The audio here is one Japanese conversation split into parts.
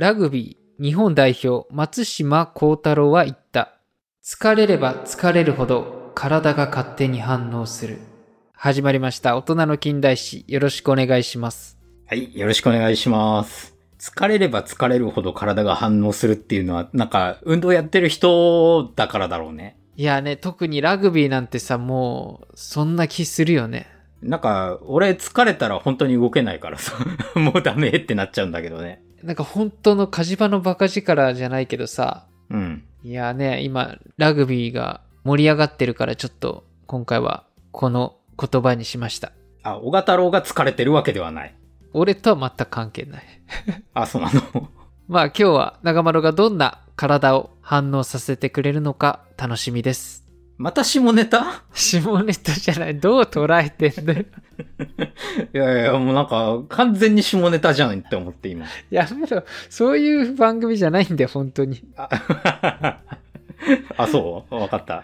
ラグビー日本代表松島幸太郎は言った。疲れれば疲れるほど体が勝手に反応する。始まりました。大人の近代史。よろしくお願いします。はい、よろしくお願いします。疲れれば疲れるほど体が反応するっていうのは、なんか、運動やってる人だからだろうね。いやね、特にラグビーなんてさ、もう、そんな気するよね。なんか、俺疲れたら本当に動けないからさ、もうダメってなっちゃうんだけどね。なんか本当の火事場のバカ力じゃないけどさ、うん。いやね、今、ラグビーが盛り上がってるからちょっと、今回はこの言葉にしました。あ、小賀太郎が疲れてるわけではない。俺とは全く関係ない。あ、そうなの？まあ今日は長丸がどんな体を反応させてくれるのか楽しみです。また下ネタ？下ネタじゃない。どう捉えてんだよ。いやいや、もうなんか、完全に下ネタじゃんって思って今。やめろ。そういう番組じゃないんだよ、本当に。あ、あそう？わかった。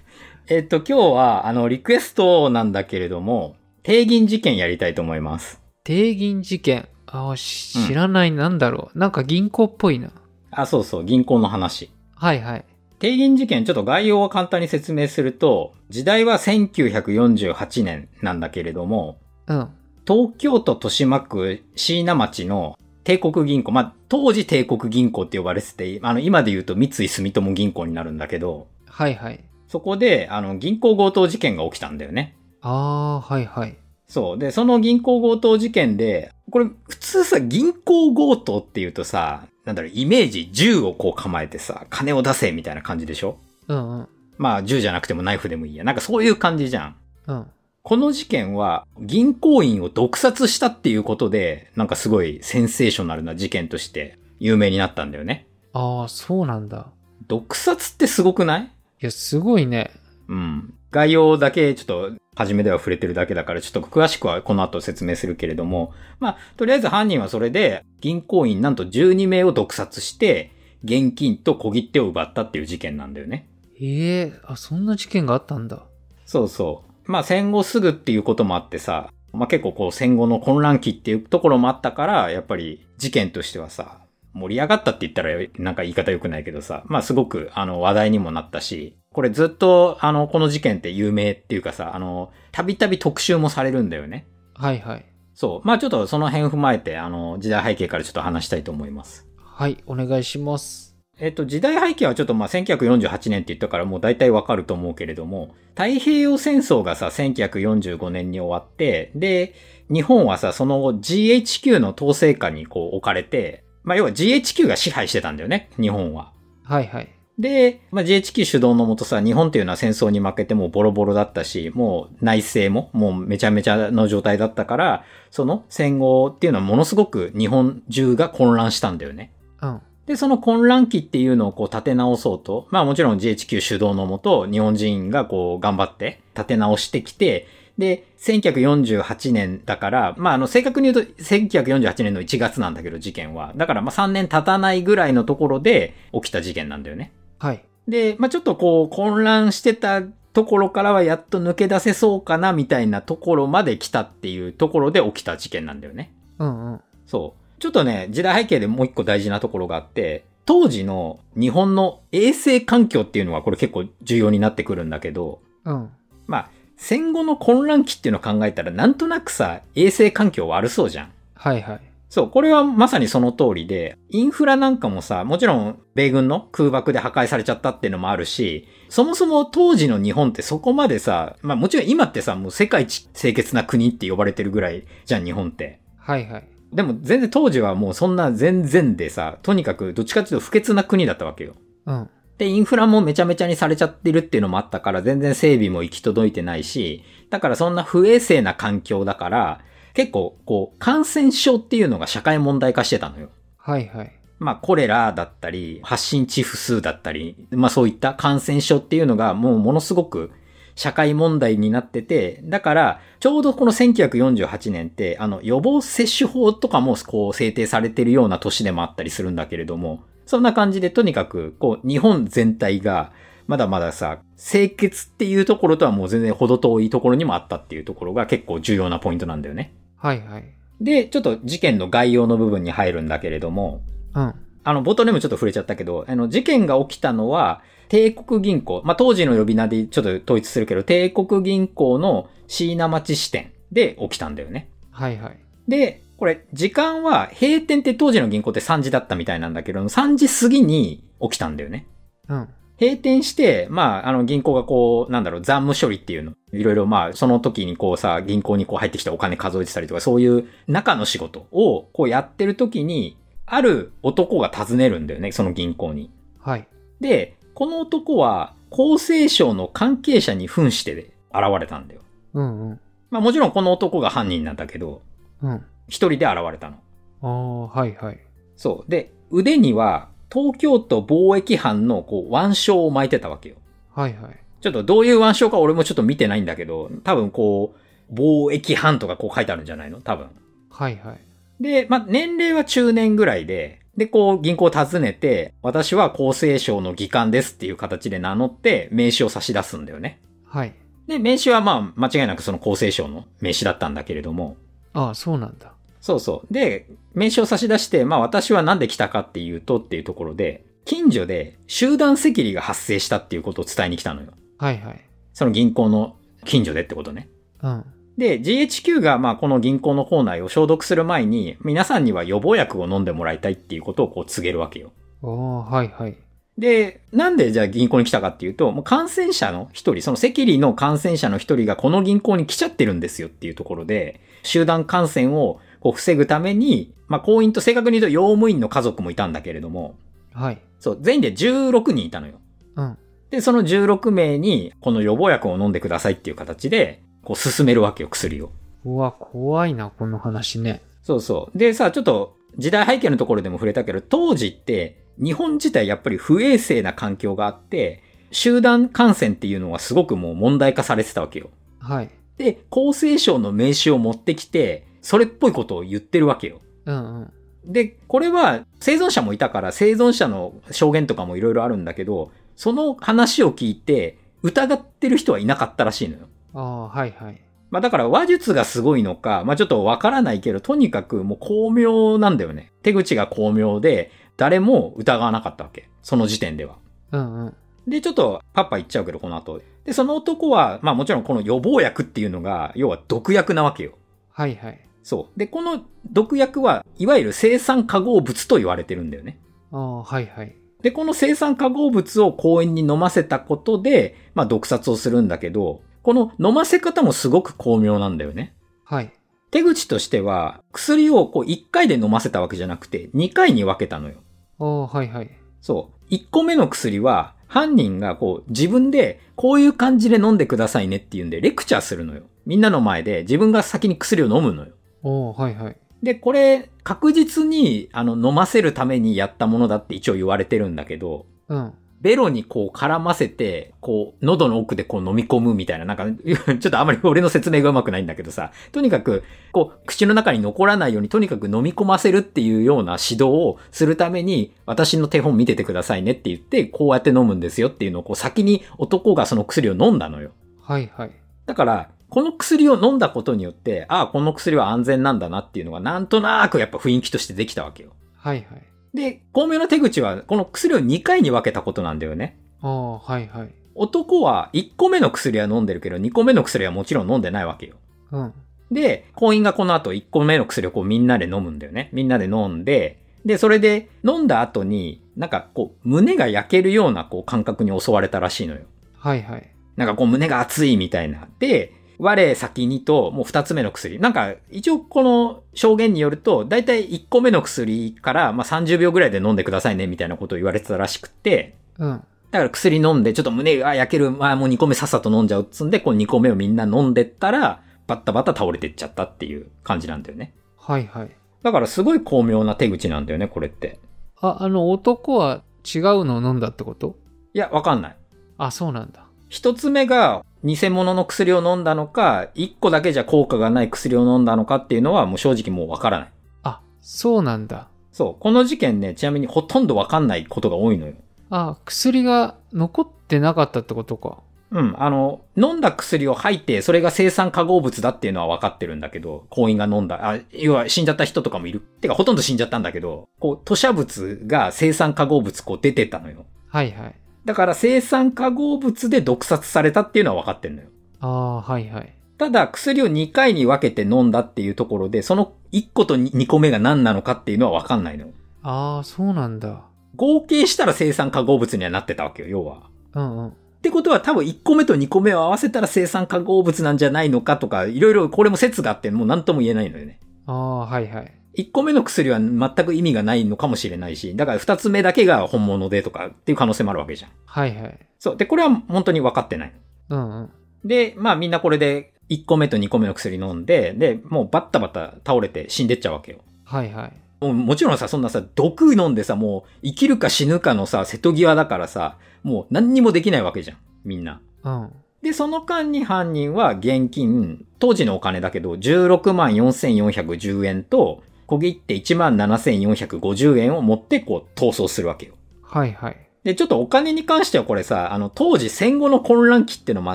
えっと、今日は、あの、リクエストなんだけれども、定銀事件やりたいと思います。定銀事件。あ知らない、なんだろう。なんか銀行っぽいな。あ、そうそう、銀行の話。はいはい。定銀事件、ちょっと概要を簡単に説明すると、時代は1948年なんだけれども、うん。東京都豊島区椎名町の帝国銀行、まあ、当時帝国銀行って呼ばれてて、あの、今で言うと三井住友銀行になるんだけど、はいはい。そこで、あの、銀行強盗事件が起きたんだよね。ああ、はいはい。そう。で、その銀行強盗事件で、これ、普通さ、銀行強盗っていうとさ、なんだろう、イメージ、銃をこう構えてさ、金を出せみたいな感じでしょ？うんうん。まあ、銃じゃなくてもナイフでもいいや。なんかそういう感じじゃん。うん。この事件は、銀行員を毒殺したっていうことで、なんかすごいセンセーショナルな事件として有名になったんだよね。ああ、そうなんだ。毒殺ってすごくない？いや、すごいね。うん。概要だけちょっと、初めでは触れてるだけだから、ちょっと詳しくはこの後説明するけれども、まあ、とりあえず犯人はそれで、銀行員なんと12名を毒殺して、現金と小切手を奪ったっていう事件なんだよね。ええあ、そんな事件があったんだ。そうそう。まあ戦後すぐっていうこともあってさ、まあ結構こう戦後の混乱期っていうところもあったから、やっぱり事件としてはさ、盛り上がったって言ったらなんか言い方良くないけどさ、まあすごくあの話題にもなったし、これずっとあのこの事件って有名っていうかさ、あの、たびたび特集もされるんだよね。はいはい。そう。まあちょっとその辺踏まえて、あの、時代背景からちょっと話したいと思います。はい、お願いします。えっと、時代背景はちょっとまあ1948年って言ったからもう大体わかると思うけれども、太平洋戦争がさ、1945年に終わって、で、日本はさ、その後 GHQ の統制下にこう置かれて、まあ要は GHQ が支配してたんだよね、日本は。はいはい。で、まあ、GHQ 主導のもとさ、日本っていうのは戦争に負けてもうボロボロだったし、もう内政ももうめちゃめちゃの状態だったから、その戦後っていうのはものすごく日本中が混乱したんだよね。うん。で、その混乱期っていうのをこう立て直そうと、まあもちろん GHQ 主導のもと、日本人がこう頑張って立て直してきて、で、1948年だから、まああの正確に言うと1948年の1月なんだけど事件は。だからまあ3年経たないぐらいのところで起きた事件なんだよね。はい。で、まあちょっとこう混乱してたところからはやっと抜け出せそうかなみたいなところまで来たっていうところで起きた事件なんだよね。うんうん。そう。ちょっとね、時代背景でもう一個大事なところがあって、当時の日本の衛生環境っていうのはこれ結構重要になってくるんだけど、うん。まあ、戦後の混乱期っていうのを考えたらなんとなくさ、衛生環境悪そうじゃん。はいはい。そう、これはまさにその通りで、インフラなんかもさ、もちろん米軍の空爆で破壊されちゃったっていうのもあるし、そもそも当時の日本ってそこまでさ、まあもちろん今ってさ、もう世界一清潔な国って呼ばれてるぐらいじゃん、日本って。はいはい。でも全然当時はもうそんな全然でさ、とにかくどっちかっていうと不潔な国だったわけよ。うん。で、インフラもめちゃめちゃにされちゃってるっていうのもあったから、全然整備も行き届いてないし、だからそんな不衛生な環境だから、結構、こう、感染症っていうのが社会問題化してたのよ。はいはい。まあ、コレラだったり、発疹チフスだったり、まあそういった感染症っていうのがもうものすごく社会問題になってて、だから、ちょうどこの1948年って、あの、予防接種法とかもこう制定されてるような年でもあったりするんだけれども、そんな感じでとにかく、こう、日本全体が、まだまださ、清潔っていうところとはもう全然程遠いところにもあったっていうところが結構重要なポイントなんだよね。はいはい。で、ちょっと事件の概要の部分に入るんだけれども、うん。あの、冒頭でもちょっと触れちゃったけど、あの、事件が起きたのは、帝国銀行、まあ、当時の呼び名でちょっと統一するけど、帝国銀行の椎名町支店で起きたんだよね。はいはい。で、これ、時間は、閉店って当時の銀行って3時だったみたいなんだけど、3時過ぎに起きたんだよね。うん。閉店して、まあ、あの、銀行がこう、なんだろう、残務処理っていうの。いろいろまあ、その時にこうさ、銀行にこう入ってきたお金数えてたりとか、そういう中の仕事をこうやってる時に、ある男が訪ねるんだよね、その銀行に。はい。で、この男は、厚生省の関係者に扮してで現れたんだよ。うんうん。まあもちろんこの男が犯人なんだけど、うん。一人で現れたの。ああ、はいはい。そう。で、腕には、東京都貿易班のこう腕章を巻いてたわけよ。はいはい。ちょっとどういう腕章か俺もちょっと見てないんだけど、多分こう、貿易班とかこう書いてあるんじゃないの？多分。はいはい。で、まあ、年齢は中年ぐらいで、で、こう、銀行を訪ねて、私は厚生省の議官ですっていう形で名乗って、名刺を差し出すんだよね。はい。で、名刺はまあ、間違いなくその厚生省の名刺だったんだけれども、ああ、そうなんだ。そうそう。で、名刺を差し出して、まあ私はなんで来たかっていうとっていうところで、近所で集団赤痢が発生したっていうことを伝えに来たのよ。はいはい。その銀行の近所でってことね。うん。で、GHQ がまあこの銀行の構内を消毒する前に、皆さんには予防薬を飲んでもらいたいっていうことをこう告げるわけよ。おー、はいはい。で、なんでじゃあ銀行に来たかっていうと、もう感染者の一人、その赤痢の感染者の一人がこの銀行に来ちゃってるんですよっていうところで、集団感染をこう防ぐために、まあ行員と正確に言うと用務員の家族もいたんだけれども、はい。そう、全員で16人いたのよ。うん。で、その16名にこの予防薬を飲んでくださいっていう形で、こう進めるわけよ、薬を。うわ、怖いな、この話ね。そうそう。でさ、ちょっと時代背景のところでも触れたけど、当時って日本自体やっぱり不衛生な環境があって、集団感染っていうのはすごくもう問題化されてたわけよ。はい。で、厚生省の名刺を持ってきて、それっぽいことを言ってるわけよ。うんうん。で、これは生存者もいたから生存者の証言とかもいろいろあるんだけど、その話を聞いて疑ってる人はいなかったらしいのよ。ああ、はいはい。まあだから話術がすごいのか、まあちょっとわからないけど、とにかくもう巧妙なんだよね。手口が巧妙で、誰も疑わなかったわけ。その時点では。うんうん。で、ちょっとパッパ言っちゃうけど、この後。で、その男は、まあもちろんこの予防薬っていうのが、要は毒薬なわけよ。はいはい。そう。で、この毒薬は、いわゆる生産化合物と言われてるんだよね。ああ、はいはい。で、この生産化合物を公園に飲ませたことで、まあ毒殺をするんだけど、この飲ませ方もすごく巧妙なんだよね。はい。手口としては、薬をこう1回で飲ませたわけじゃなくて、2回に分けたのよ。ああ、はいはい。そう。1個目の薬は、犯人がこう自分でこういう感じで飲んでくださいねっていうんでレクチャーするのよ。みんなの前で自分が先に薬を飲むのよ。おー、はいはい。で、これ確実にあの飲ませるためにやったものだって一応言われてるんだけど、うん。ベロにこう絡ませて、こう、喉の奥でこう飲み込むみたいな、なんか、ちょっとあまり俺の説明がうまくないんだけどさ、とにかく、こう、口の中に残らないようにとにかく飲み込ませるっていうような指導をするために、私の手本見ててくださいねって言って、こうやって飲むんですよっていうのをこう先に男がその薬を飲んだのよ。はいはい。だから、この薬を飲んだことによって、ああ、この薬は安全なんだなっていうのがなんとなくやっぱ雰囲気としてできたわけよ。はいはい。で、巧妙な手口は、この薬を2回に分けたことなんだよね。ああ、はいはい。男は1個目の薬は飲んでるけど、2個目の薬はもちろん飲んでないわけよ。うん。で、婚姻がこの後1個目の薬をこうみんなで飲むんだよね。みんなで飲んで、で、それで飲んだ後に、なんかこう、胸が焼けるようなこう感覚に襲われたらしいのよ。はいはい。なんかこう胸が熱いみたいな。で、我先にと、もう二つ目の薬。なんか、一応この証言によると、だいたい1個目の薬から、まあ、30秒ぐらいで飲んでくださいね、みたいなことを言われてたらしくって、うん。だから薬飲んで、ちょっと胸が焼ける、まあもう2個目さっさと飲んじゃうっつんで、こう2個目をみんな飲んでったら、バッタバタ倒れてっちゃったっていう感じなんだよね。はいはい。だからすごい巧妙な手口なんだよね、これって。あ、あの男は違うのを飲んだってこと？いや、わかんない。あ、そうなんだ。一つ目が偽物の薬を飲んだのか、一個だけじゃ効果がない薬を飲んだのかっていうのはもう正直もうわからない。あ、そうなんだ。そう。この事件ね、ちなみにほとんどわかんないことが多いのよ。あ、薬が残ってなかったってことか。うん、あの、飲んだ薬を吐いて、それが生産化合物だっていうのは分かってるんだけど、行員が飲んだ、あ、要は死んじゃった人とかもいる。てか、ほとんど死んじゃったんだけど、こう、吐砂物が生産化合物こう出てたのよ。はいはい。だから生産化合物で毒殺されたっていうのは分かってるのよ。ああ、はいはい。ただ、薬を2回に分けて飲んだっていうところで、その1個と2個目が何なのかっていうのは分かんないのよ。ああ、そうなんだ。合計したら生産化合物にはなってたわけよ、要は。うんうん。ってことは多分1個目と2個目を合わせたら生産化合物なんじゃないのかとか、いろいろこれも説があってもう何とも言えないのよね。ああ、はいはい。1個目の薬は全く意味がないのかもしれないし、だから2つ目だけが本物でとかっていう可能性もあるわけじゃん。はいはい。そう。で、これは本当に分かってない。うんうん。で、まあみんなこれで1個目と2個目の薬飲んで、で、もうバッタバタ倒れて死んでっちゃうわけよ。はいはい。もうもちろんさ、そんなさ、毒飲んでさ、もう生きるか死ぬかのさ、瀬戸際だからさ、もう何にもできないわけじゃん。みんな。うん。で、その間に犯人は現金、当時のお金だけど、16万4410円と、小切って1万7450円を持ってこう逃走するわけよ。はいはい。で、ちょっとお金に関してはこれさ、あの、当時戦後の混乱期ってのもあ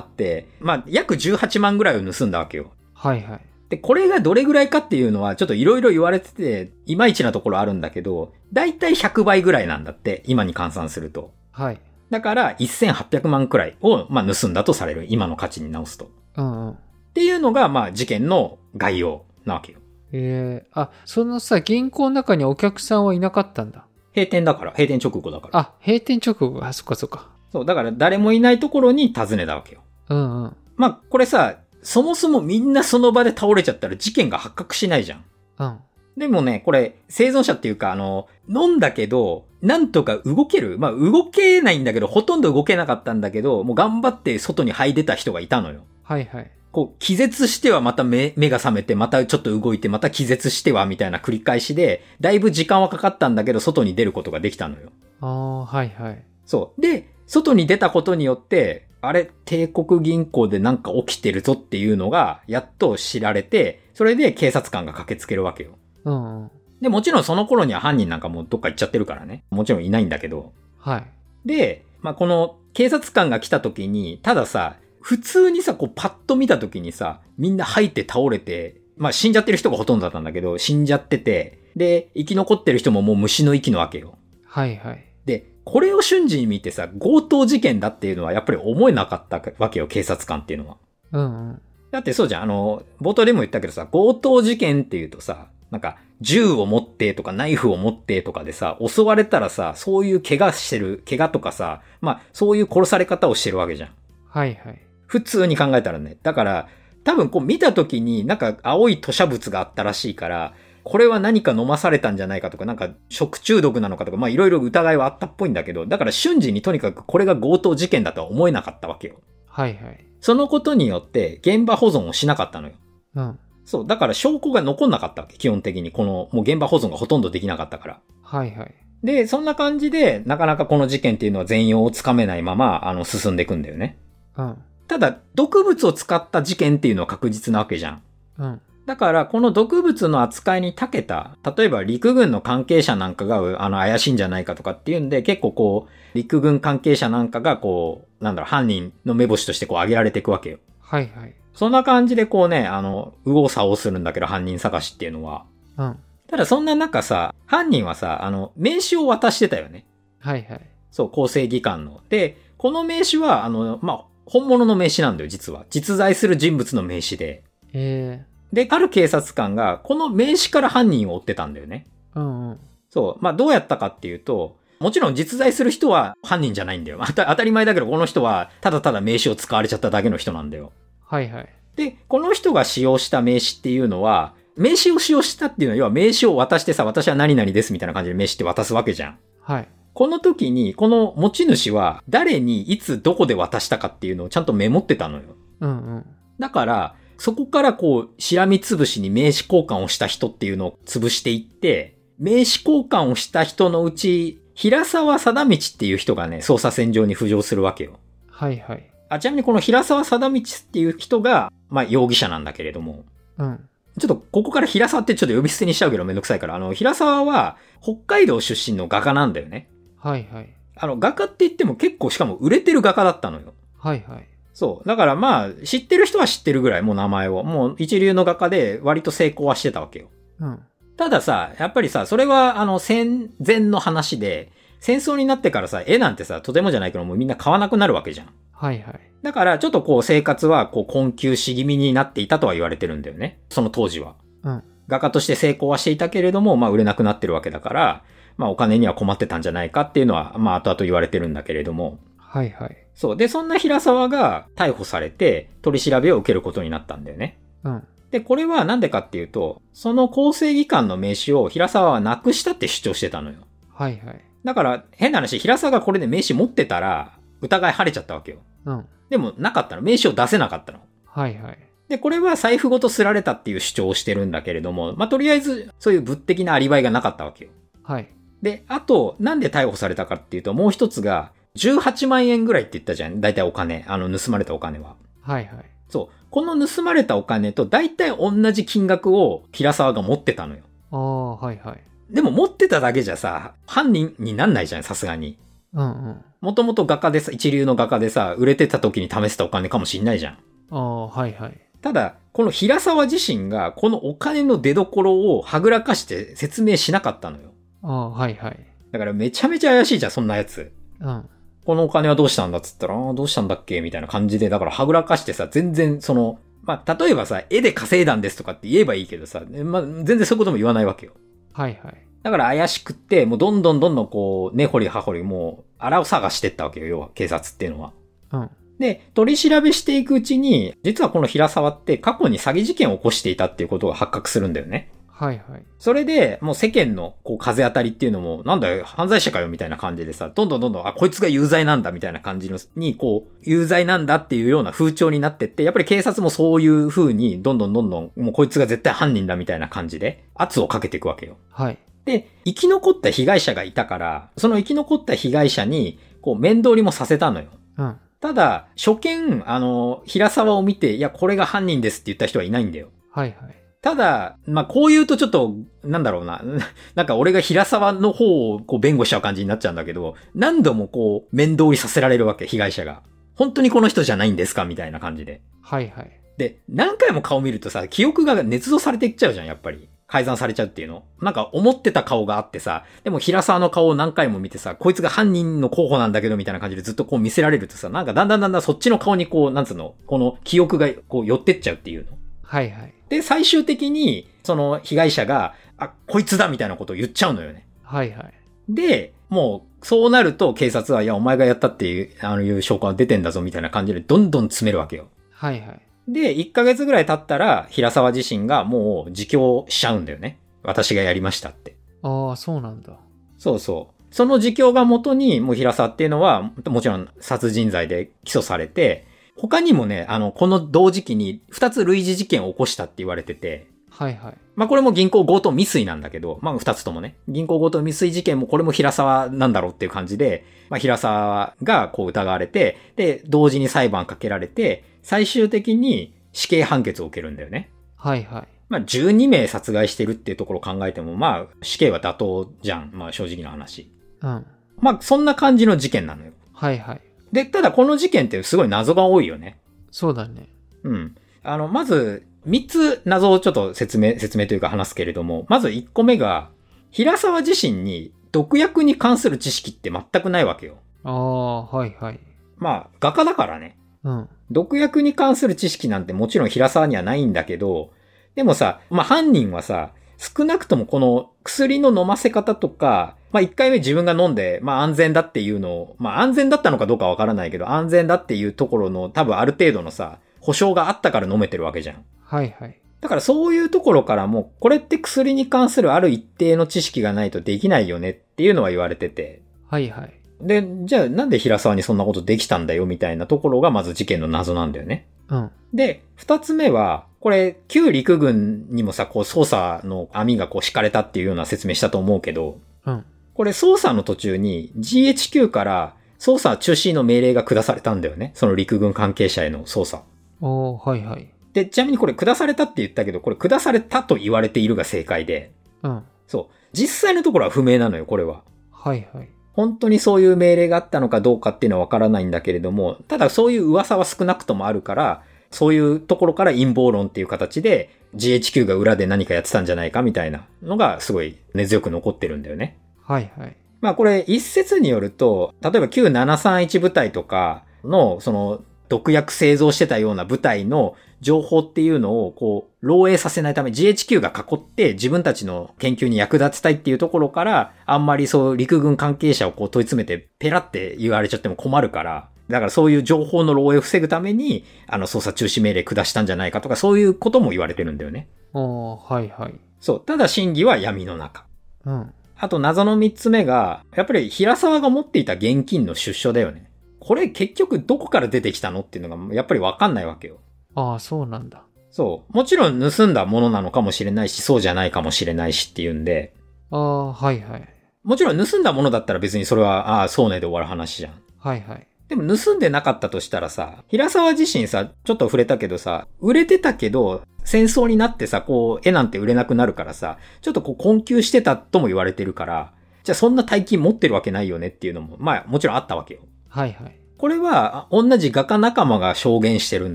って、まあ、約18万ぐらいを盗んだわけよ。はいはい。で、これがどれぐらいかっていうのは、ちょっといろいろ言われてて、いまいちなところあるんだけど、だいたい100倍ぐらいなんだって、今に換算すると。はい。だから、1800万くらいを、まあ、盗んだとされる。今の価値に直すと。うんうん。っていうのが、まあ、事件の概要なわけよ。ええあ、そのさ、銀行の中にお客さんはいなかったんだ。閉店だから、閉店直後だから。あ、閉店直後。あ、そっかそっか。そう、だから誰もいないところに訪ねたわけよ。うんうん。まあ、これさ、そもそもみんなその場で倒れちゃったら事件が発覚しないじゃん。うん。でもね、これ、生存者っていうか、あの、飲んだけど、なんとか動けるまあ、動けないんだけど、ほとんど動けなかったんだけど、もう頑張って外に這い出た人がいたのよ。はいはい。こう、気絶してはまた目、目が覚めて、またちょっと動いて、また気絶しては、みたいな繰り返しで、だいぶ時間はかかったんだけど、外に出ることができたのよ。ああ、はいはい。そう。で、外に出たことによって、あれ、帝国銀行でなんか起きてるぞっていうのが、やっと知られて、それで警察官が駆けつけるわけよ。うんうん。で、もちろんその頃には犯人なんかもうどっか行っちゃってるからね。もちろんいないんだけど。はい。で、まあ、この警察官が来た時に、たださ、普通にさ、こうパッと見た時にさ、みんな吐いて倒れて、まあ、死んじゃってる人がほとんどだったんだけど、死んじゃってて、で、生き残ってる人ももう虫の息のわけよ。はいはい。で、これを瞬時に見てさ、強盗事件だっていうのはやっぱり思えなかったわけよ、警察官っていうのは。うんうん。だってそうじゃん、あの、冒頭でも言ったけどさ、強盗事件っていうとさ、なんか、銃を持ってとかナイフを持ってとかでさ、襲われたらさ、そういう怪我してる、怪我とかさ、まあ、そういう殺され方をしてるわけじゃん。はいはい。普通に考えたらね。だから、多分こう見た時になんか青い吐砂物があったらしいから、これは何か飲まされたんじゃないかとか、なんか食中毒なのかとか、まあいろいろ疑いはあったっぽいんだけど、だから瞬時にとにかくこれが強盗事件だとは思えなかったわけよ。はいはい。そのことによって現場保存をしなかったのよ。うん。そう、だから証拠が残んなかったわけ、基本的に。この、もう現場保存がほとんどできなかったから。はいはい。で、そんな感じで、なかなかこの事件っていうのは全容をつかめないまま、あの、進んでいくんだよね。うん。ただ、毒物を使った事件っていうのは確実なわけじゃん。うん。だから、この毒物の扱いに長けた、例えば陸軍の関係者なんかが、あの、怪しいんじゃないかとかっていうんで、結構こう、陸軍関係者なんかが、こう、なんだろう、犯人の目星としてこう、挙げられていくわけよ。はいはい。そんな感じでこうね、あの、右往左往するんだけど、犯人探しっていうのは。うん。ただ、そんな中さ、犯人はさ、あの、名刺を渡してたよね。はいはい。そう、構成技官の。で、この名刺は、あの、まあ、本物の名刺なんだよ、実は。実在する人物の名刺で。えで、ある警察官が、この名刺から犯人を追ってたんだよね。えうんうん。そう。まあ、どうやったかっていうと、もちろん実在する人は犯人じゃないんだよ。当たり前だけど、この人はただただ名刺を使われちゃっただけの人なんだよ。はいはい。で、この人が使用した名刺っていうのは、名刺を使用したっていうのは、要は名刺を渡してさ、私は何々ですみたいな感じで名刺って渡すわけじゃん。はい。この時に、この持ち主は、誰にいつどこで渡したかっていうのをちゃんとメモってたのよ。うんうん。だから、そこからこう、しらみつぶしに名刺交換をした人っていうのを潰していって、名刺交換をした人のうち、平沢貞道っていう人がね、捜査線上に浮上するわけよ。はいはい。あ、ちなみにこの平沢貞道っていう人が、まあ容疑者なんだけれども、うん。ちょっとここから平沢ってちょっと呼び捨てにしちゃうけどめんどくさいから、あの、平沢は北海道出身の画家なんだよね。はいはい。あの、画家って言っても結構しかも売れてる画家だったのよ。はいはい。そう。だからまあ、知ってる人は知ってるぐらい、もう名前を。もう一流の画家で割と成功はしてたわけよ。うん。たださ、やっぱりさ、それはあの戦前の話で、戦争になってからさ、絵なんてさ、とてもじゃないけどもうみんな買わなくなるわけじゃん。はいはい。だから、ちょっとこう生活はこう困窮し気味になっていたとは言われてるんだよね。その当時は。うん。画家として成功はしていたけれども、まあ売れなくなってるわけだから、まあお金には困ってたんじゃないかっていうのは、まあ後々言われてるんだけれども。はいはい。そう。で、そんな平沢が逮捕されて、取り調べを受けることになったんだよね。うん。で、これはなんでかっていうと、その構成技官の名刺を平沢はなくしたって主張してたのよ。はいはい。だから、変な話、平沢がこれで名刺持ってたら、疑い晴れちゃったわけよ。うん。でも、なかったの。名刺を出せなかったの。はいはい。で、これは財布ごとすられたっていう主張をしてるんだけれども、まあ、とりあえず、そういう物的なアリバイがなかったわけよ。はい。で、あと、なんで逮捕されたかっていうと、もう一つが、18万円ぐらいって言ったじゃん。大体お金。あの、盗まれたお金は。はいはい。そう。この盗まれたお金と大体同じ金額を平沢が持ってたのよ。ああ、はいはい。でも持ってただけじゃさ、犯人になんないじゃん、さすがに。うんうん。もともと画家でさ、一流の画家でさ、売れてた時に試せたお金かもしんないじゃん。ああ、はいはい。ただ、この平沢自身が、このお金の出所をはぐらかして説明しなかったのよ。ああ、はいはい。だからめちゃめちゃ怪しいじゃん、そんなやつ。うん。このお金はどうしたんだっつったら、あーどうしたんだっけみたいな感じで、だからはぐらかしてさ、全然その、まあ、例えばさ、絵で稼いだんですとかって言えばいいけどさ、まあ、全然そういうことも言わないわけよ。はいはい。だから怪しくって、もうどんどんどんどんこう、根掘り葉掘りもう、荒を探してったわけよ、要は、警察っていうのは。うん。で、取り調べしていくうちに、実はこの平沢って過去に詐欺事件を起こしていたっていうことが発覚するんだよね。はいはい。それで、もう世間の、こう、風当たりっていうのも、なんだよ、犯罪者かよ、みたいな感じでさ、どんどんどんどん、あ、こいつが有罪なんだ、みたいな感じの、に、こう、有罪なんだっていうような風潮になってって、やっぱり警察もそういう風に、どんどんどんどん、もうこいつが絶対犯人だ、みたいな感じで、圧をかけていくわけよ。はい。で、生き残った被害者がいたから、その生き残った被害者に、こう、面倒りもさせたのよ。うん。ただ、初見、あの、平沢を見て、いや、これが犯人ですって言った人はいないんだよ。はいはい。ただ、まあ、こう言うとちょっと、なんだろうな。なんか俺が平沢の方をこう弁護しちゃう感じになっちゃうんだけど、何度もこう、面倒りさせられるわけ、被害者が。本当にこの人じゃないんですかみたいな感じで。はいはい。で、何回も顔見るとさ、記憶が捏造されていっちゃうじゃん、やっぱり。改ざんされちゃうっていうの。なんか思ってた顔があってさ、でも平沢の顔を何回も見てさ、こいつが犯人の候補なんだけどみたいな感じでずっとこう見せられるとさ、なんかだんだんだんだんそっちの顔にこう、なんつうの、この記憶がこう寄ってっちゃうっていうの。はいはい。で、最終的に、その被害者が、あ、こいつだみたいなことを言っちゃうのよね。はいはい。で、もう、そうなると警察は、いや、お前がやったっていう、あのいう証拠が出てんだぞみたいな感じで、どんどん詰めるわけよ。はいはい。で、1ヶ月ぐらい経ったら、平沢自身がもう自供しちゃうんだよね。私がやりましたって。ああ、そうなんだ。そうそう。その自供が元に、もう平沢っていうのは、もちろん殺人罪で起訴されて、他にもね、あの、この同時期に2つ類似事件を起こしたって言われてて、はいはい。まあこれも銀行強盗未遂なんだけど、まあ二つともね、銀行強盗未遂事件もこれも平沢なんだろうっていう感じで、まあ平沢がこう疑われて、で、同時に裁判かけられて、最終的に死刑判決を受けるんだよね。はいはい。まあ12名殺害してるっていうところを考えても、まあ死刑は妥当じゃん。まあ正直な話。うん。まあそんな感じの事件なのよ。はいはい。で、ただこの事件ってすごい謎が多いよね。そうだね。うん。あの、まず、三つ謎をちょっと説明、説明というか話すけれども、まず一個目が、平沢自身に毒薬に関する知識って全くないわけよ。ああ、はいはい。まあ、画家だからね。うん。毒薬に関する知識なんてもちろん平沢にはないんだけど、でもさ、まあ犯人はさ、少なくともこの薬の飲ませ方とか、まあ一回目自分が飲んで、まあ安全だっていうのを、まあ安全だったのかどうかわからないけど、安全だっていうところの多分ある程度のさ、保証があったから飲めてるわけじゃん。はいはい。だからそういうところからも、これって薬に関するある一定の知識がないとできないよねっていうのは言われてて。はいはい。で、じゃあなんで平沢にそんなことできたんだよみたいなところがまず事件の謎なんだよね。うん。で、二つ目は、これ、旧陸軍にもさ、こう捜査の網がこう敷かれたっていうような説明したと思うけど、うん。これ捜査の途中に GHQ から捜査中止の命令が下されたんだよね。その陸軍関係者への捜査。おー、はいはい。で、ちなみにこれ下されたって言ったけど、これ下されたと言われているが正解で、うん。そう。実際のところは不明なのよ、これは。はいはい。本当にそういう命令があったのかどうかっていうのはわからないんだけれども、ただそういう噂は少なくともあるから、そういうところから陰謀論っていう形で GHQ が裏で何かやってたんじゃないかみたいなのがすごい根強く残ってるんだよね。はいはい。まあこれ一説によると、例えば旧731部隊とかのその毒薬製造してたような部隊の情報っていうのをこう漏洩させないため GHQ が囲って自分たちの研究に役立てたいっていうところからあんまりそう陸軍関係者をこう問い詰めてペラって言われちゃっても困るからだからそういう情報の漏洩を防ぐためにあの捜査中止命令下したんじゃないかとかそういうことも言われてるんだよね。おー、はいはい。そう。ただ真偽は闇の中。うん。あと謎の三つ目が、やっぱり平沢が持っていた現金の出所だよね。これ結局どこから出てきたのっていうのがやっぱりわかんないわけよ。ああ、そうなんだ。そう。もちろん盗んだものなのかもしれないし、そうじゃないかもしれないしっていうんで、ああ、はいはい。もちろん盗んだものだったら別にそれは、ああ、そうねで終わる話じゃん。はいはい。でも盗んでなかったとしたらさ、平沢自身さ、ちょっと触れたけどさ、売れてたけど、戦争になってさ、こう、絵なんて売れなくなるからさ、ちょっとこう困窮してたとも言われてるから、じゃあそんな大金持ってるわけないよねっていうのも、まあもちろんあったわけよ。はいはい。これは、同じ画家仲間が証言してるん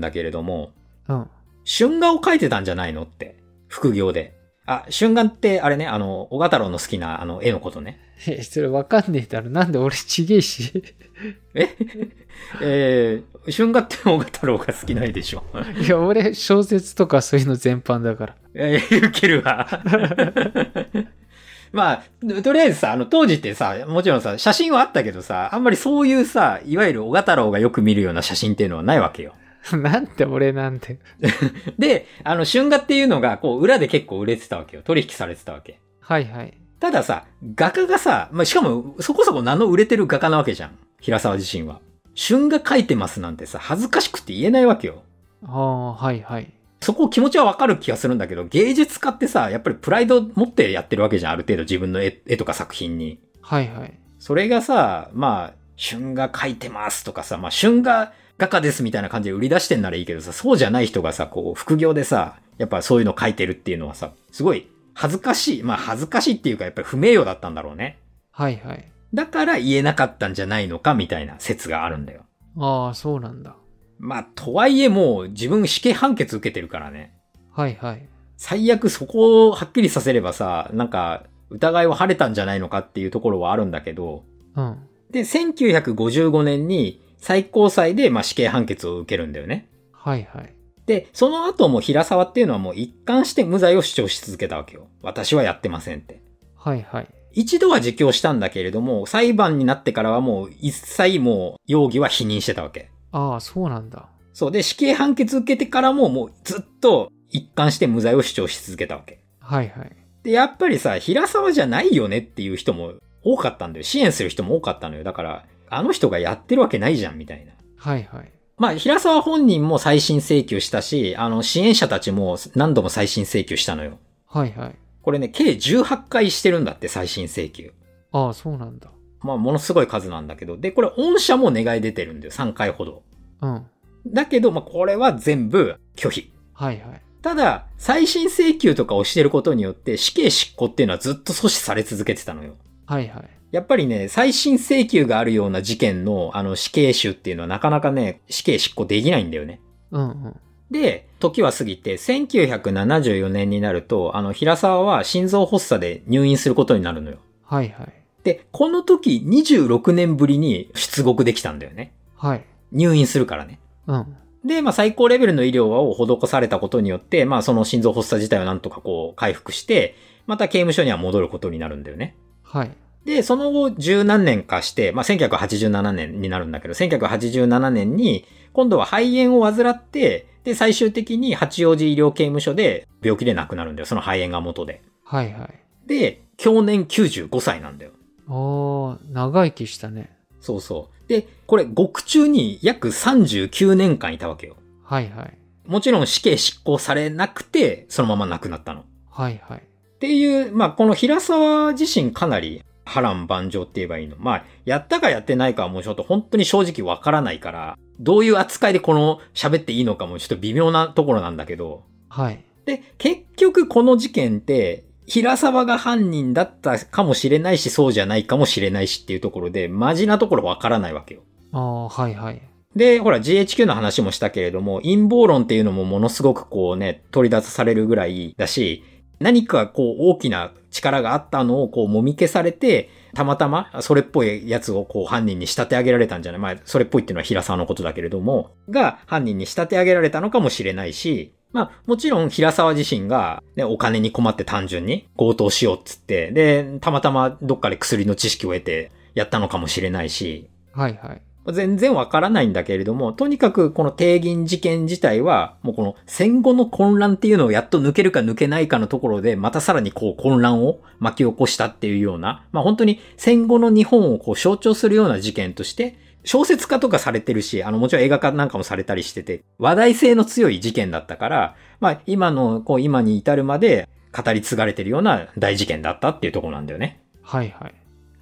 だけれども、うん。春画を描いてたんじゃないのって。副業で。あ、春画ってあれね、あの、小太郎の好きなあの絵のことね。え、それわかんねえだろ。なんで俺ちげえし。え？えー、春画って小太郎が好きないでしょ。いや、俺小説とかそういうの全般だから。えー、ウケるわ。まあ、とりあえずさ、あの、当時ってさ、もちろんさ、写真はあったけどさ、あんまりそういうさ、いわゆる小太郎がよく見るような写真っていうのはないわけよ。なんで俺なんて。で、あの、春画っていうのが、こう、裏で結構売れてたわけよ。取引されてたわけ。はいはい。たださ、画家がさ、まあ、しかも、そこそこ名の売れてる画家なわけじゃん。平沢自身は。春画描いてますなんてさ、恥ずかしくて言えないわけよ。ああ、はいはい。そこ気持ちはわかる気がするんだけど、芸術家ってさ、やっぱりプライド持ってやってるわけじゃん。ある程度自分の絵絵とか作品に。はいはい。それがさ、まあ、春画描いてますとかさ、まあ、春画画家ですみたいな感じで売り出してんならいいけどさ、そうじゃない人がさ、こう、副業でさ、やっぱそういうの描いてるっていうのはさ、すごい恥ずかしい。まあ、恥ずかしいっていうか、やっぱり不名誉だったんだろうね。はいはい。だから言えなかったんじゃないのかみたいな説があるんだよ。ああ、そうなんだ。まあ、とはいえもう自分死刑判決受けてるからね。はいはい。最悪そこをはっきりさせればさ、なんか疑いは晴れたんじゃないのかっていうところはあるんだけど、うん。で、1955年に最高裁でまあ死刑判決を受けるんだよね。はいはい。で、その後も平沢っていうのはもう一貫して無罪を主張し続けたわけよ。私はやってませんって。はいはい。一度は自供したんだけれども、裁判になってからはもう一切もう容疑は否認してたわけ。ああ、そうなんだ。そうで、死刑判決受けてからももうずっと一貫して無罪を主張し続けたわけ。はいはい。で、やっぱりさ、平沢じゃないよねっていう人も多かったんだよ。支援する人も多かったのよ。だから、あの人がやってるわけないじゃん、みたいな。はいはい。まあ、平沢本人も再審請求したし、あの、支援者たちも何度も再審請求したのよ。はいはい。これね、計18回してるんだって、再審請求。ああ、そうなんだ。まあ、ものすごい数なんだけど。で、これ、御社も願い出てるんだよ。3回ほど。うん。だけど、まあ、これは全部拒否。はいはい。ただ、再審請求とかをしてることによって、死刑執行っていうのはずっと阻止され続けてたのよ。はいはい。やっぱりね、再審請求があるような事件の、あの、死刑囚っていうのはなかなかね、死刑執行できないんだよね。うんうん。で、時は過ぎて、1974年になると、あの、平沢は心臓発作で入院することになるのよ。はいはい。で、この時26年ぶりに出国できたんだよね。はい。入院するからね。うん。で、まあ、最高レベルの医療を施されたことによって、まあ、その心臓発作自体をなんとかこう、回復して、また刑務所には戻ることになるんだよね。はい。で、その後十何年かして、まあ、1987年になるんだけど、1987年に、今度は肺炎を患って、で、最終的に八王子医療刑務所で病気で亡くなるんだよ。その肺炎が元で。はいはい。で、去年95歳なんだよ。ああ、長生きしたね。そうそう。で、これ、獄中に約39年間いたわけよ。はいはい。もちろん死刑執行されなくて、そのまま亡くなったの。っはいはい。ていう、まあ、この平沢自身かなり波乱万丈って言えばいいの。まあ、やったかやってないかはもうちょっと本当に正直わからないから、どういう扱いでこの喋っていいのかもちょっと微妙なところなんだけど、はい。で、結局この事件って、平沢が犯人だったかもしれないし、そうじゃないかもしれないしっていうところで、マジなところわからないわけよ。ああ、はいはい。で、ほら GHQ の話もしたけれども、陰謀論っていうのもものすごくこうね、取り出されるぐらいだし、何かこう大きな力があったのをこうもみ消されて、たまたまそれっぽいやつをこう犯人に仕立て上げられたんじゃない？まあ、それっぽいっていうのは平沢のことだけれども、が犯人に仕立て上げられたのかもしれないし、まあ、もちろん平沢自身が、ね、お金に困って単純に強盗しようっつって、で、たまたまどっかで薬の知識を得てやったのかもしれないし、はいはい。全然わからないんだけれども、とにかくこの定銀事件自体は、もうこの戦後の混乱っていうのをやっと抜けるか抜けないかのところで、またさらにこう混乱を巻き起こしたっていうような、まあ本当に戦後の日本をこう象徴するような事件として、小説家とかされてるし、あのもちろん映画化なんかもされたりしてて、話題性の強い事件だったから、まあ今のこう今に至るまで語り継がれてるような大事件だったっていうところなんだよね。はいはい。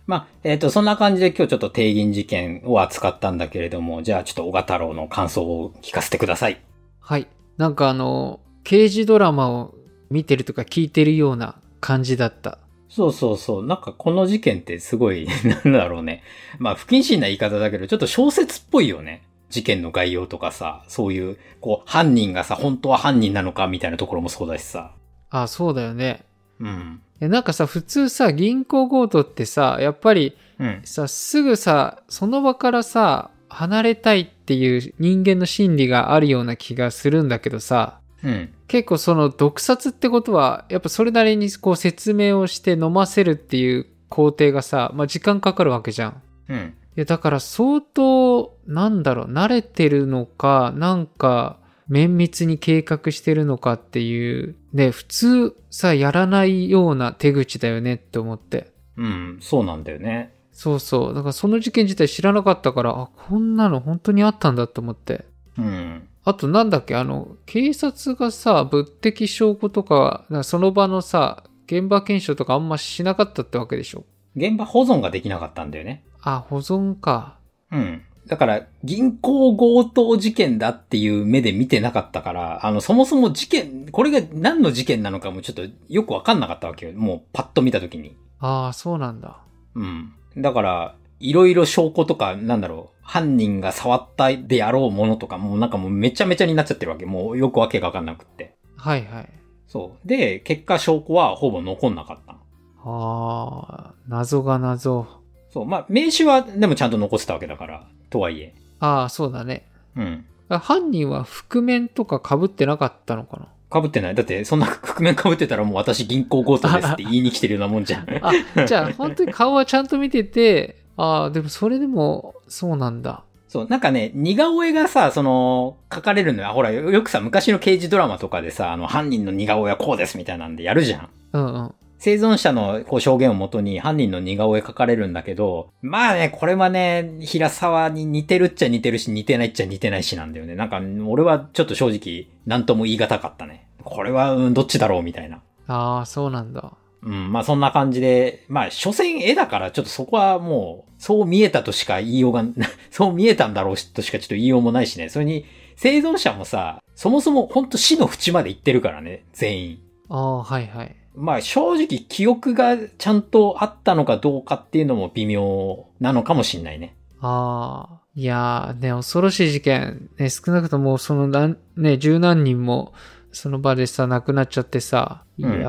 まあ、えっ、ー、と、そんな感じで今日ちょっと定銀事件を扱ったんだけれども、じゃあちょっと小賀太郎の感想を聞かせてください。はい。なんかあの、刑事ドラマを見てるとか聞いてるような感じだった。そうそうそう。なんかこの事件ってすごい、なんだろうね。まあ不謹慎な言い方だけど、ちょっと小説っぽいよね。事件の概要とかさ、そういう、こう、犯人がさ、本当は犯人なのかみたいなところもそうだしさ。ああ、そうだよね。うん。なんかさ、普通さ、銀行強盗ってさ、やっぱり、さ、すぐさ、その場からさ、離れたいっていう人間の心理があるような気がするんだけどさ、うん、結構その毒殺ってことは、やっぱそれなりにこう説明をして飲ませるっていう工程がさ、まあ、時間かかるわけじゃん。うん。いや、だから相当、なんだろう、慣れてるのか、なんか、綿密に計画してるのかっていう、ね、普通さ、やらないような手口だよねって思って。うん、そうなんだよね。そうそう。だからその事件自体知らなかったから、あ、こんなの本当にあったんだと思って。うん。あとなんだっけ、あの、警察がさ、物的証拠とか、かその場のさ、現場検証とかあんましなかったってわけでしょ？現場保存ができなかったんだよね。あ、保存か。うん。だから、銀行強盗事件だっていう目で見てなかったから、あの、そもそも事件、これが何の事件なのかもちょっとよくわかんなかったわけよ。もうパッと見たときに。ああ、そうなんだ。うん。だから、いろいろ証拠とか、なんだろう、犯人が触ったであろうものとか、もうなんかもうめちゃめちゃになっちゃってるわけ。もうよくわけがわかんなくって。はいはい。そう。で、結果証拠はほぼ残んなかった。ああ、謎が謎。そう。まあ、名刺はでもちゃんと残ってたわけだから。とはいえ。ああ、そうだね。うん。犯人は覆面とか被ってなかったのかな？被ってない。だって、そんな覆面被ってたらもう私銀行強盗ですって言いに来てるようなもんじゃん。あ、じゃあ本当に顔はちゃんと見てて、ああ、でもそれでも、そうなんだ。そう、なんかね、似顔絵がさ、その、書かれるのよ。ほら、よくさ、昔の刑事ドラマとかでさ、あの、犯人の似顔絵はこうですみたいなんでやるじゃん。うんうん。生存者のこう証言をもとに犯人の似顔絵描かれるんだけど、まあね、これはね、平沢に似てるっちゃ似てるし、似てないっちゃ似てないしなんだよね。なんか、俺はちょっと正直、なんとも言い難かったね。これは、うん、どっちだろうみたいな。ああ、そうなんだ。うん、まあそんな感じで、まあ、所詮絵だからちょっとそこはもう、そう見えたとしか言いようが、そう見えたんだろうとしかちょっと言いようもないしね。それに、生存者もさ、そもそもほんと死の淵まで行ってるからね、全員。ああ、はいはい。まあ正直記憶がちゃんとあったのかどうかっていうのも微妙なのかもしんないね。ああ。いやーね、恐ろしい事件。ね、少なくともその何、ね、十何人もその場でさ、亡くなっちゃってさ。いやー、うん、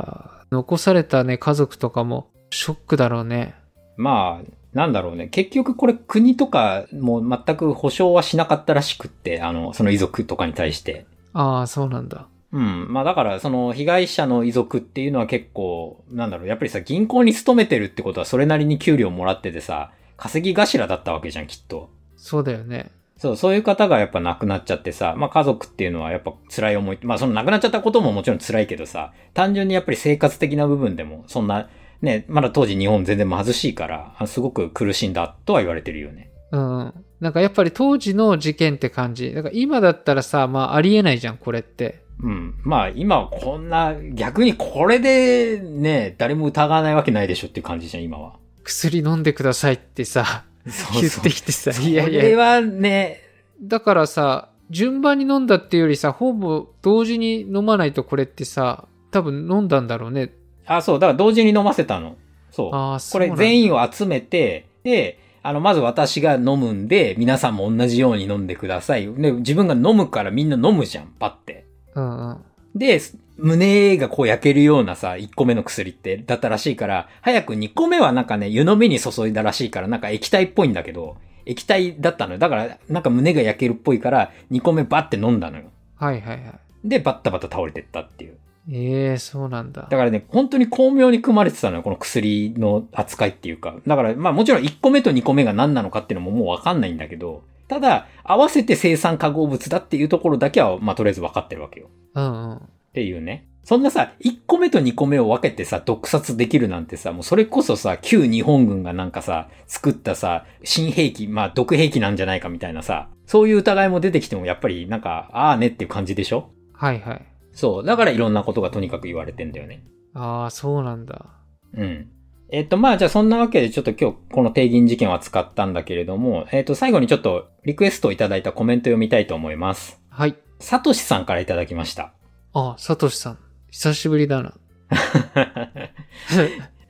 残されたね、家族とかもショックだろうね。まあ、なんだろうね。結局これ国とかも全く保証はしなかったらしくって、あの、その遺族とかに対して。ああ、そうなんだ。うん。まあだから、その被害者の遺族っていうのは結構、なんだろう、やっぱりさ、銀行に勤めてるってことはそれなりに給料もらっててさ、稼ぎ頭だったわけじゃん、きっと。そうだよね。そう、そういう方がやっぱ亡くなっちゃってさ、まあ家族っていうのはやっぱ辛い思い、まあその亡くなっちゃったことももちろん辛いけどさ、単純にやっぱり生活的な部分でも、そんな、ね、まだ当時日本全然貧しいから、すごく苦しんだとは言われてるよね。うん。なんかやっぱり当時の事件って感じ。だから今だったらさ、まあありえないじゃん、これって。うん。まあ今はこんな、逆にこれでね、誰も疑わないわけないでしょっていう感じじゃん、今は。薬飲んでくださいってさ、言ってきてさ、いやいや。これはね、だからさ、順番に飲んだっていうよりさ、ほぼ同時に飲まないとこれってさ、多分飲んだんだろうね。あ、そう、だから同時に飲ませたの。そう。ああ、そこれうなんだ全員を集めて、で、あの、まず私が飲むんで、皆さんも同じように飲んでください。で、自分が飲むからみんな飲むじゃん、パって。うんうん。で、胸がこう焼けるようなさ、1個目の薬ってだったらしいから、早く2個目はなんかね、湯飲みに注いだらしいから、なんか液体っぽいんだけど、液体だったのよ。だから、なんか胸が焼けるっぽいから、2個目バッて飲んだのよ。はいはいはい。で、バッタバタ倒れてったっていう。ええそうなんだ。だからね、本当に巧妙に組まれてたのよ、この薬の扱いっていうか。だから、まあもちろん1個目と2個目が何なのかっていうのももうわかんないんだけど、ただ、合わせて生産化合物だっていうところだけは、まあとりあえず分かってるわけよ。うんうん。っていうね。そんなさ、1個目と2個目を分けてさ、毒殺できるなんてさ、もうそれこそさ、旧日本軍がなんかさ、作ったさ、新兵器、まあ毒兵器なんじゃないかみたいなさ、そういう疑いも出てきてもやっぱりなんか、ああねっていう感じでしょ？はいはい。そう。だからいろんなことがとにかく言われてんだよね。ああ、そうなんだ。うん。えっ、と、まあ、じゃあそんなわけでちょっと今日この定銀事件を扱ったんだけれども、えっ、と、最後にちょっとリクエストをいただいたコメント読みたいと思います。はい。サトシさんからいただきました。あ、サトシさん。久しぶりだな。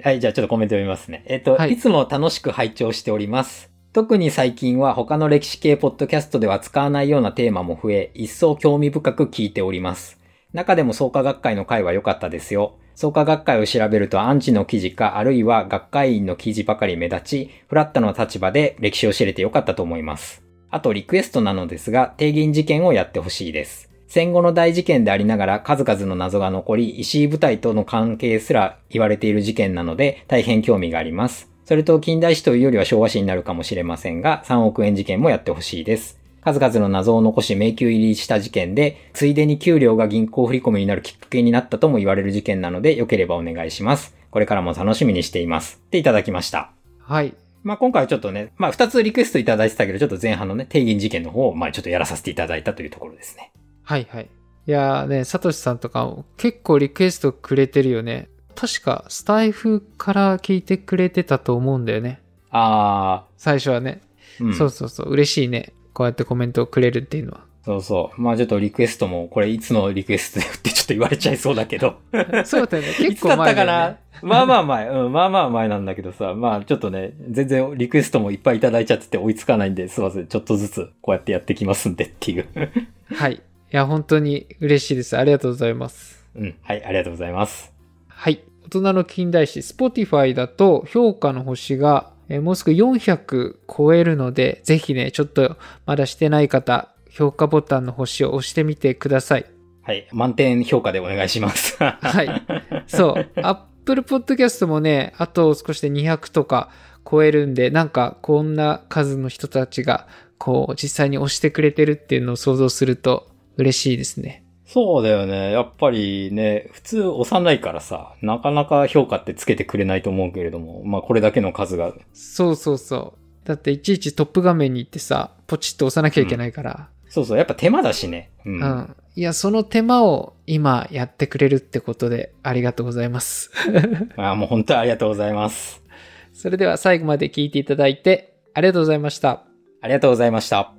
はい、じゃあちょっとコメント読みますね。えっ、と、はいい、つも楽しく拝聴しております。特に最近は他の歴史系ポッドキャストでは使わないようなテーマも増え、一層興味深く聞いております。中でも創価学会の会は良かったですよ。創価学会を調べるとアンチの記事か、あるいは学会員の記事ばかり目立ち、フラットな立場で歴史を知れて良かったと思います。あとリクエストなのですが、定銀事件をやってほしいです。戦後の大事件でありながら数々の謎が残り、石井部隊との関係すら言われている事件なので大変興味があります。それと近代史というよりは昭和史になるかもしれませんが、3億円事件もやってほしいです。数々の謎を残し迷宮入りした事件で、ついでに給料が銀行振込になるきっかけになったとも言われる事件なので、良ければお願いします。これからも楽しみにしています。っていただきました。はい。まあ今回はちょっとね、まあ二つリクエストいただいてたけど、ちょっと前半のね、定銀事件の方を、まあちょっとやらさせていただいたというところですね。はいはい。いやーね、サトシさんとかも結構リクエストくれてるよね。確かスタイフから聞いてくれてたと思うんだよね。あ最初はね。ー、うん。そうそうそう。嬉しいね。こうやってコメントをくれるっていうのは。そうそう。まあちょっとリクエストも、これいつのリクエストだよってちょっと言われちゃいそうだけど。そうだよね。い 結構つだったかな？まあまあ前、うん、まあまあ前なんだけどさ、まあちょっとね、全然リクエストもいっぱいいただいちゃってて追いつかないんで、すいません。ちょっとずつこうやってやってきますんでっていう。はい。いや、本当に嬉しいです。ありがとうございます。うん。はい、ありがとうございます。はい。大人の近代史、Spotify だと評価の星が、えーもうすぐ400超えるので、ぜひね、ちょっとまだしてない方、評価ボタンの星を押してみてください。はい、満点評価でお願いします。は はい。そう。Apple Podcast もね、あと少しで200とか超えるんで、なんかこんな数の人たちが、こう、実際に押してくれてるっていうのを想像すると嬉しいですね。そうだよね。やっぱりね、普通押さないからさ、なかなか評価ってつけてくれないと思うけれども、まあこれだけの数が、そうそうそう。だっていちいちトップ画面に行ってさ、ポチッと押さなきゃいけないから。そうそう、やっぱ手間だしね。うん。うん。いや、その手間を今やってくれるってことでありがとうございます。あもう本当にありがとうございます。それでは最後まで聞いていただいてありがとうございました。ありがとうございました。